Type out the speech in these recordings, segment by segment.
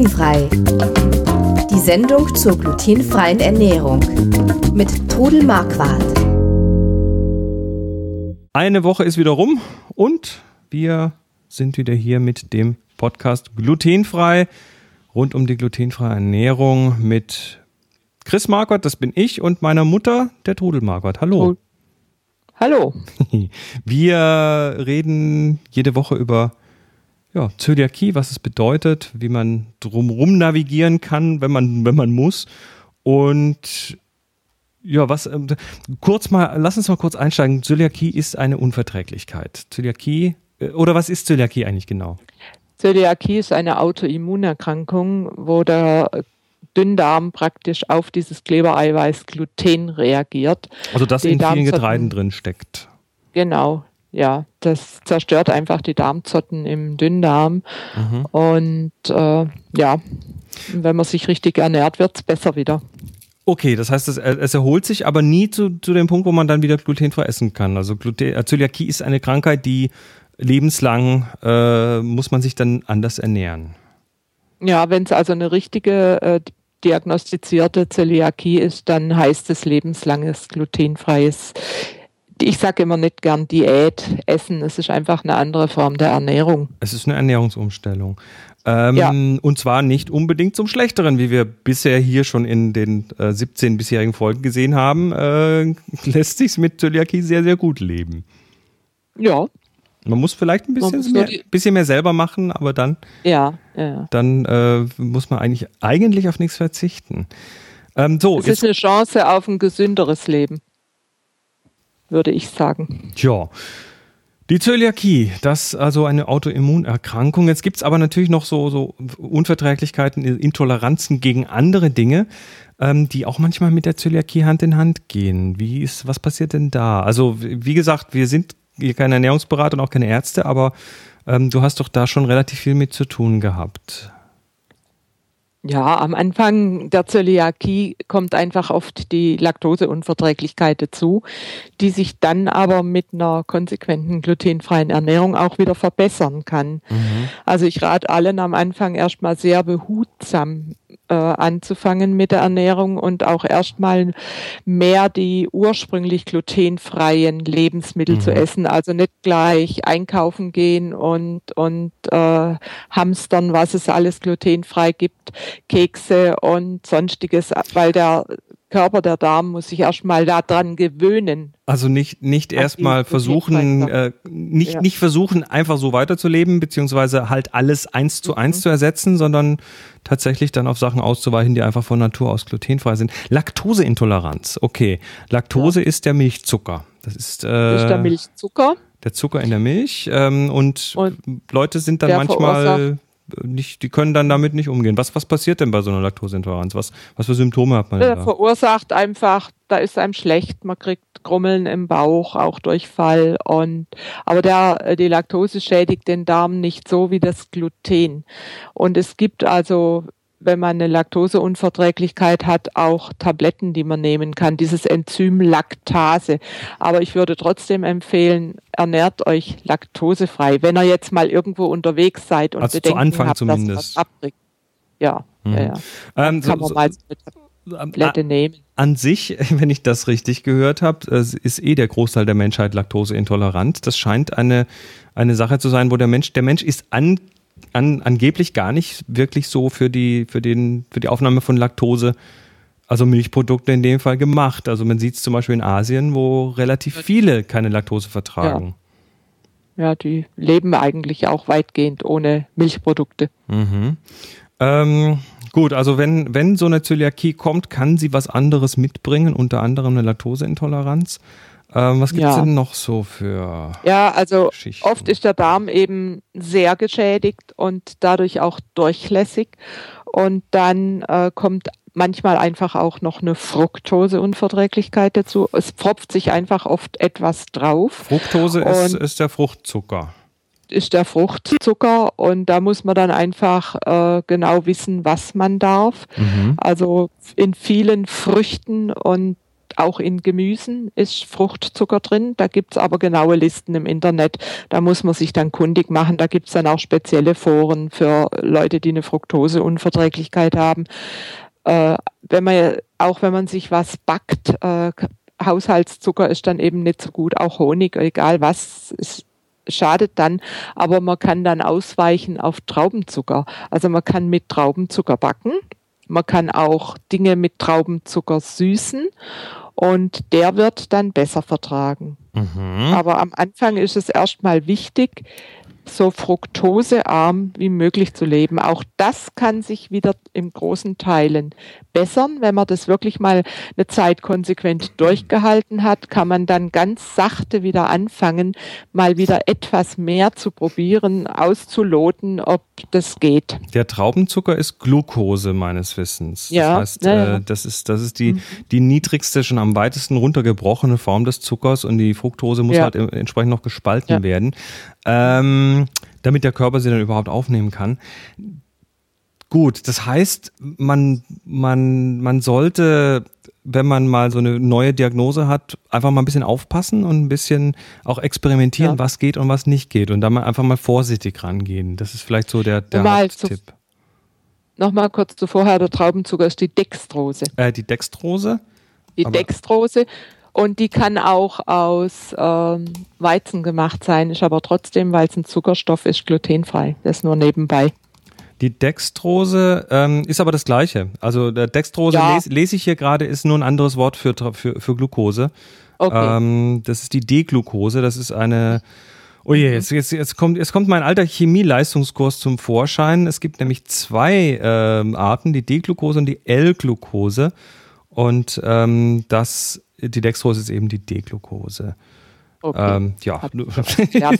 Glutenfrei. Die Sendung zur glutenfreien Ernährung mit Trudel Marquardt. Eine Woche ist wieder rum und wir sind wieder hier mit dem Podcast Glutenfrei rund um die glutenfreie Ernährung mit Chris Marquardt, das bin ich, und meiner Mutter, der Trudel Marquardt. Hallo. Hallo. Wir reden jede Woche über ja, Zöliakie, was es bedeutet, wie man drumherum navigieren kann, wenn man, wenn man muss. Und ja, was, äh, kurz mal, lass uns mal kurz einsteigen. Zöliakie ist eine Unverträglichkeit. Zöliakie, äh, oder was ist Zöliakie eigentlich genau? Zöliakie ist eine Autoimmunerkrankung, wo der Dünndarm praktisch auf dieses Klebereiweiß Gluten reagiert. Also das in vielen Getreiden drin steckt. Genau, ja, das zerstört einfach die Darmzotten im Dünndarm. Mhm. Und äh, ja, wenn man sich richtig ernährt, wird es besser wieder. Okay, das heißt, es, es, erholt sich, aber nie zu, zu dem Punkt, wo man dann wieder glutenfrei essen kann. Also Gluten, äh, Zöliakie ist eine Krankheit, die lebenslang äh, muss man sich dann anders ernähren. Ja, wenn es also eine richtige äh, diagnostizierte Zöliakie ist, dann heißt es lebenslanges glutenfreies ich sage immer nicht gern Diät essen. Es ist einfach eine andere Form der Ernährung. Es ist eine Ernährungsumstellung. Ähm, ja. Und zwar nicht unbedingt zum Schlechteren, wie wir bisher hier schon in den äh, 17 bisherigen Folgen gesehen haben, äh, lässt sich mit Zöliakie sehr, sehr gut leben. Ja. Man muss vielleicht ein bisschen, mehr, bisschen mehr selber machen, aber dann, ja, ja. dann äh, muss man eigentlich, eigentlich auf nichts verzichten. Ähm, so, es ist eine Chance auf ein gesünderes Leben würde ich sagen. Ja. Die Zöliakie, das ist also eine Autoimmunerkrankung. Jetzt gibt es aber natürlich noch so, so Unverträglichkeiten, Intoleranzen gegen andere Dinge, ähm, die auch manchmal mit der Zöliakie Hand in Hand gehen. Wie ist, was passiert denn da? Also, wie gesagt, wir sind hier keine Ernährungsberater und auch keine Ärzte, aber ähm, du hast doch da schon relativ viel mit zu tun gehabt. Ja, am Anfang der Zöliakie kommt einfach oft die Laktoseunverträglichkeit dazu, die sich dann aber mit einer konsequenten glutenfreien Ernährung auch wieder verbessern kann. Mhm. Also ich rate allen am Anfang erstmal sehr behutsam äh, anzufangen mit der Ernährung und auch erstmal mehr die ursprünglich glutenfreien Lebensmittel mhm. zu essen. Also nicht gleich einkaufen gehen und, und äh, hamstern, was es alles glutenfrei gibt, Kekse und sonstiges, weil der Körper, der Darm muss sich erstmal daran gewöhnen. Also nicht, nicht erstmal versuchen, äh, nicht, ja. nicht versuchen, einfach so weiterzuleben, beziehungsweise halt alles eins zu eins mhm. zu ersetzen, sondern tatsächlich dann auf Sachen auszuweichen, die einfach von Natur aus glutenfrei sind. Laktoseintoleranz, okay. Laktose ja. ist der Milchzucker. Das ist, äh, ist der Milchzucker. Der Zucker in der Milch. Ähm, und, und Leute sind dann manchmal nicht, die können dann damit nicht umgehen. Was, was passiert denn bei so einer Laktoseintoleranz? Was, was für Symptome hat man? Der da? verursacht einfach, da ist einem schlecht, man kriegt Grummeln im Bauch, auch Durchfall und aber der die Laktose schädigt den Darm nicht so wie das Gluten. Und es gibt also wenn man eine Laktoseunverträglichkeit hat, auch Tabletten, die man nehmen kann, dieses Enzym Laktase. Aber ich würde trotzdem empfehlen, ernährt euch laktosefrei, wenn ihr jetzt mal irgendwo unterwegs seid und also Bedenken zu Anfang habt, zumindest. dass was abbricht. Ja, mhm. ja, ja. Ähm, kann so, man mal so, Tablette nehmen. An sich, wenn ich das richtig gehört habe, ist eh der Großteil der Menschheit laktoseintolerant. Das scheint eine, eine Sache zu sein, wo der Mensch, der Mensch ist an an, angeblich gar nicht wirklich so für die, für den, für die Aufnahme von Laktose, also Milchprodukte in dem Fall gemacht. Also man sieht es zum Beispiel in Asien, wo relativ viele keine Laktose vertragen. Ja. ja die leben eigentlich auch weitgehend ohne Milchprodukte. Mhm. Ähm, gut, also wenn, wenn so eine Zöliakie kommt, kann sie was anderes mitbringen, unter anderem eine Laktoseintoleranz. Ähm, was gibt es ja. denn noch so für. Ja, also oft ist der Darm eben sehr geschädigt und dadurch auch durchlässig. Und dann äh, kommt manchmal einfach auch noch eine Fructoseunverträglichkeit dazu. Es pfropft sich einfach oft etwas drauf. Fructose ist, ist der Fruchtzucker ist der Fruchtzucker und da muss man dann einfach äh, genau wissen, was man darf. Mhm. Also in vielen Früchten und auch in Gemüsen ist Fruchtzucker drin. Da gibt's aber genaue Listen im Internet. Da muss man sich dann kundig machen. Da gibt's dann auch spezielle Foren für Leute, die eine Fructoseunverträglichkeit haben. Äh, wenn man auch wenn man sich was backt, äh, Haushaltszucker ist dann eben nicht so gut, auch Honig, egal was, ist schadet dann, aber man kann dann ausweichen auf Traubenzucker. Also man kann mit Traubenzucker backen, man kann auch Dinge mit Traubenzucker süßen und der wird dann besser vertragen. Mhm. Aber am Anfang ist es erstmal wichtig, so fruktosearm wie möglich zu leben. Auch das kann sich wieder im großen Teilen bessern. Wenn man das wirklich mal eine Zeit konsequent durchgehalten hat, kann man dann ganz sachte wieder anfangen, mal wieder etwas mehr zu probieren, auszuloten, ob das geht. Der Traubenzucker ist Glucose meines Wissens. Ja, das heißt, ja, Äh, das ist, das ist die, mhm. die niedrigste, schon am weitesten runtergebrochene Form des Zuckers und die Fructose muss ja. halt entsprechend noch gespalten werden ähm, damit der Körper sie dann überhaupt aufnehmen kann. Gut, das heißt, man, man, man sollte, wenn man mal so eine neue Diagnose hat, einfach mal ein bisschen aufpassen und ein bisschen auch experimentieren, ja. was geht und was nicht geht. Und da mal einfach mal vorsichtig rangehen. Das ist vielleicht so der, der Haupttipp. Nochmal kurz zuvor, der Traubenzucker ist die Dextrose. Äh, die Dextrose? Die Dextrose und die kann auch aus ähm, Weizen gemacht sein, ist aber trotzdem, weil es ein Zuckerstoff ist, glutenfrei. Das nur nebenbei. Die Dextrose ähm, ist aber das gleiche. Also der Dextrose ja. lese, lese ich hier gerade, ist nur ein anderes Wort für, für, für Glucose. Okay. Ähm, das ist die D-Glucose. Das ist eine. Oh je, jetzt, jetzt, jetzt, kommt, jetzt kommt mein alter Chemieleistungskurs zum Vorschein. Es gibt nämlich zwei ähm, Arten, die D-Glucose und die L-Glucose. Und ähm, das die Dextrose ist eben die D-Glucose. Okay. Ähm, ja. ja.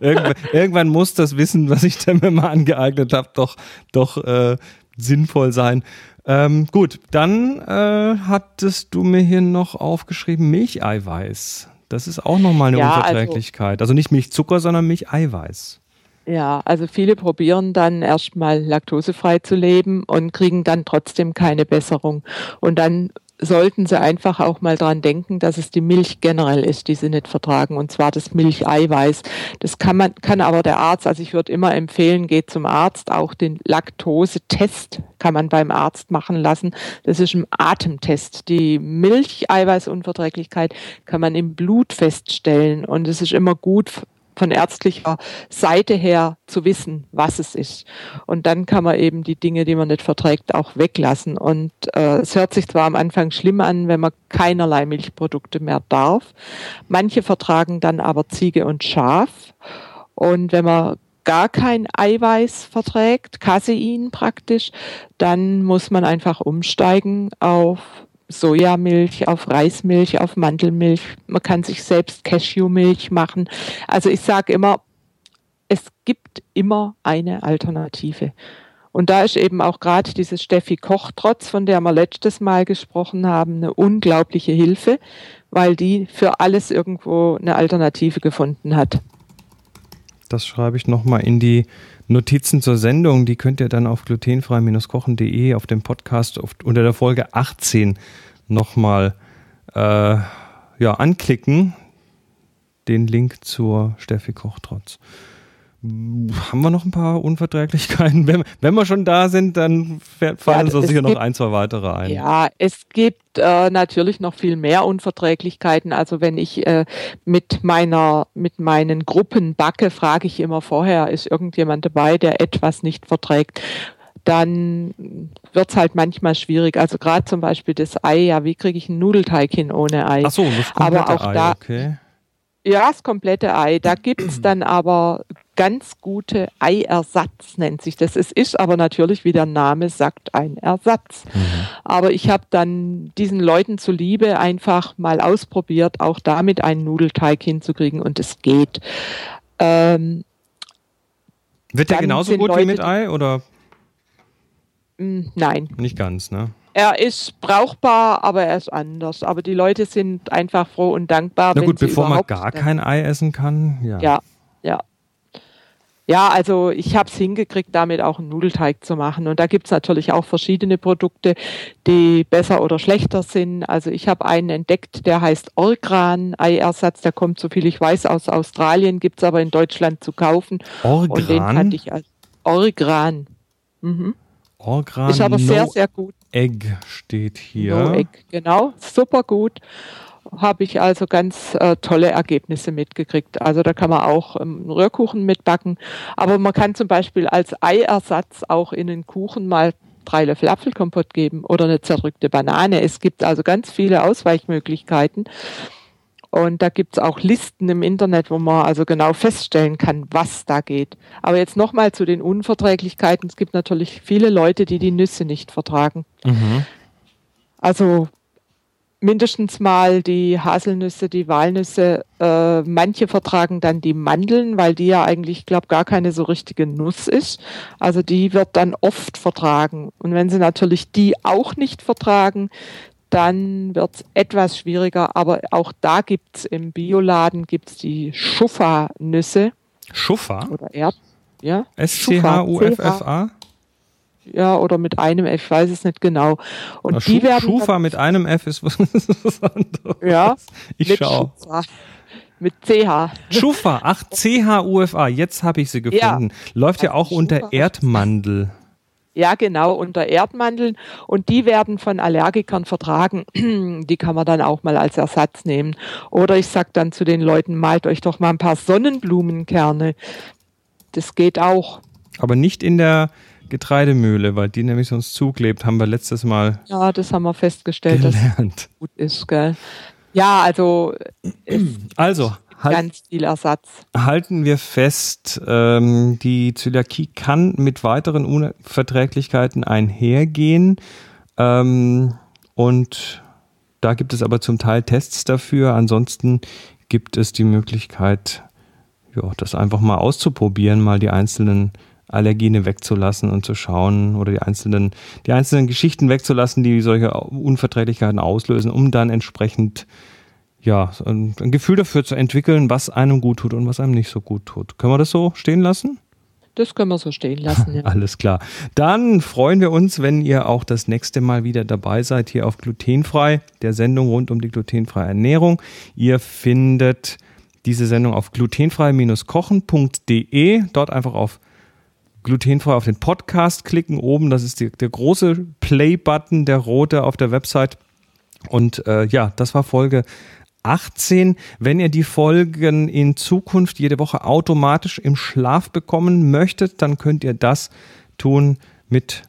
irgendwann, irgendwann, muss das Wissen, was ich da mir mal angeeignet habe, doch, doch äh, sinnvoll sein. Ähm, gut, dann äh, hattest du mir hier noch aufgeschrieben Milcheiweiß. Das ist auch nochmal eine ja, also Unverträglichkeit. Also, also nicht Milchzucker, sondern Milcheiweiß. Ja, also viele probieren dann erstmal laktosefrei zu leben und kriegen dann trotzdem keine Besserung. Und dann sollten Sie einfach auch mal dran denken, dass es die Milch generell ist, die Sie nicht vertragen, und zwar das Milcheiweiß. Das kann man, kann aber der Arzt, also ich würde immer empfehlen, geht zum Arzt, auch den Laktosetest kann man beim Arzt machen lassen. Das ist ein Atemtest. Die Milcheiweißunverträglichkeit kann man im Blut feststellen und es ist immer gut, von ärztlicher Seite her zu wissen, was es ist. Und dann kann man eben die Dinge, die man nicht verträgt, auch weglassen. Und äh, es hört sich zwar am Anfang schlimm an, wenn man keinerlei Milchprodukte mehr darf. Manche vertragen dann aber Ziege und Schaf. Und wenn man gar kein Eiweiß verträgt, Casein praktisch, dann muss man einfach umsteigen auf Sojamilch, auf Reismilch, auf Mandelmilch. Man kann sich selbst Cashewmilch machen. Also ich sage immer, es gibt immer eine Alternative. Und da ist eben auch gerade diese Steffi Kochtrotz, von der wir letztes Mal gesprochen haben, eine unglaubliche Hilfe, weil die für alles irgendwo eine Alternative gefunden hat. Das schreibe ich nochmal in die Notizen zur Sendung, die könnt ihr dann auf glutenfrei-kochen.de auf dem Podcast auf, unter der Folge 18 nochmal äh, ja, anklicken. Den Link zur Steffi Kochtrotz haben wir noch ein paar Unverträglichkeiten? Wenn, wenn wir schon da sind, dann fallen ja, uns sicher gibt, noch ein, zwei weitere ein. Ja, es gibt äh, natürlich noch viel mehr Unverträglichkeiten. Also wenn ich äh, mit meiner, mit meinen Gruppen backe, frage ich immer vorher, ist irgendjemand dabei, der etwas nicht verträgt? dann wird es halt manchmal schwierig. Also gerade zum Beispiel das Ei, ja, wie kriege ich einen Nudelteig hin ohne Ei? Ach so, das komplette Aber auch Ei, da, okay. Ja, das komplette Ei. Da gibt's dann aber ganz gute Eiersatz, nennt sich das. Es ist aber natürlich, wie der Name sagt, ein Ersatz. Mhm. Aber ich habe dann diesen Leuten zuliebe einfach mal ausprobiert, auch damit einen Nudelteig hinzukriegen und es geht. Ähm, Wird der genauso gut Leute, wie mit Ei oder? Hm, nein. Nicht ganz, ne? er ist brauchbar, aber er ist anders. Aber die Leute sind einfach froh und dankbar. Na gut, bevor man gar kein Ei essen kann, ja. Ja, ja. Also ich habe es hingekriegt, damit auch einen Nudelteig zu machen. Und da gibt's natürlich auch verschiedene Produkte, die besser oder schlechter sind. Also ich habe einen entdeckt, der heißt Orgran, Eiersatz, der kommt, so viel ich weiß, aus Australien, gibt's aber in Deutschland zu kaufen. Orgran? Und den fand ich als Orgran. Mhm. Orgran Ist aber no sehr, sehr gut. Egg steht hier. No Egg, genau, super gut. Habe ich also ganz äh, tolle Ergebnisse mitgekriegt. Also da kann man auch ähm, Rührkuchen mitbacken. Aber man kann zum Beispiel als Eiersatz auch in den Kuchen mal drei Löffel Apfelkompott geben oder eine zerdrückte Banane. Es gibt also ganz viele Ausweichmöglichkeiten. Und da gibt's auch Listen im Internet, wo man also genau feststellen kann, was da geht. Aber jetzt nochmal zu den Unverträglichkeiten. Es gibt natürlich viele Leute, die die Nüsse nicht vertragen. Mhm. Also mindestens mal die Haselnüsse, die Walnüsse. Äh, manche vertragen dann die Mandeln, weil die ja eigentlich, glaube gar keine so richtige Nuss ist. Also die wird dann oft vertragen. Und wenn sie natürlich die auch nicht vertragen, dann wird es etwas schwieriger. Aber auch da gibt's im Bioladen gibt's die Schuffa-Nüsse Schuffa? oder Erd. Ja, S-C-H-U-F-F-A? Ja, oder mit einem F, ich weiß es nicht genau. Und Na, die Schu- werden Schufa mit einem F ist was, was anderes. Ja, Ich mit schau. Schuffa. Mit CH. Schufa, ach, C-H-U-F-A, jetzt habe ich sie gefunden. Läuft ja auch Also unter Schufa. Erdmandel. Ja, genau, unter Erdmandeln. Und die werden von Allergikern vertragen. Die kann man dann auch mal als Ersatz nehmen. Oder ich sag dann zu den Leuten, malt euch doch mal ein paar Sonnenblumenkerne. Das geht auch. Aber nicht in der Getreidemühle, weil die nämlich sonst zuklebt, haben wir letztes Mal Ja, das haben wir festgestellt, dass es gelernt. gut ist. Gell? Ja, also es Also, halt, ganz viel Ersatz. halten wir fest, ähm, die Zöliakie kann mit weiteren Unverträglichkeiten einhergehen. Ähm, und da gibt es aber zum Teil Tests dafür. Ansonsten gibt es die Möglichkeit, ja, das einfach mal auszuprobieren, mal die einzelnen Allergene wegzulassen und zu schauen oder die einzelnen, die einzelnen Geschichten wegzulassen, die solche Unverträglichkeiten auslösen, um dann entsprechend ja, ein, ein Gefühl dafür zu entwickeln, was einem gut tut und was einem nicht so gut tut. Können wir das so stehen lassen? Das können wir so stehen lassen. Ja. Alles klar. Dann freuen wir uns, wenn ihr auch das nächste Mal wieder dabei seid hier auf Glutenfrei, der Sendung rund um die glutenfreie Ernährung. Ihr findet diese Sendung auf glutenfrei-kochen.de. Dort einfach auf glutenfrei auf den Podcast klicken oben. Das ist die, der große Play-Button, der rote auf der Website. Und äh, ja, das war Folge 18. Wenn ihr die Folgen in Zukunft jede Woche automatisch im Schlaf bekommen möchtet, dann könnt ihr das tun mit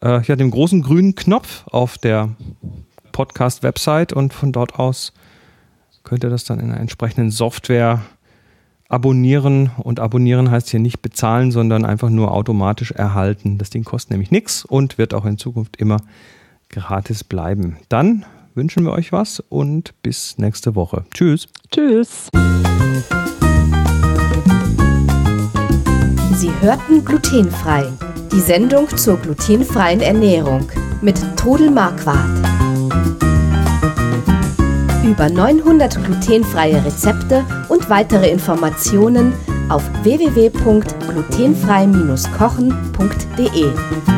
äh, ja, dem großen grünen Knopf auf der Podcast-Website und von dort aus könnt ihr das dann in einer entsprechenden Software abonnieren. Und abonnieren heißt hier nicht bezahlen, sondern einfach nur automatisch erhalten. Das Ding kostet nämlich nichts und wird auch in Zukunft immer gratis bleiben. Dann wünschen wir euch was und bis nächste Woche. Tschüss. Tschüss. Sie hörten glutenfrei. Die Sendung zur glutenfreien Ernährung mit Todel Marquardt. Über 900 glutenfreie Rezepte weitere Informationen auf www.glutenfrei-kochen.de.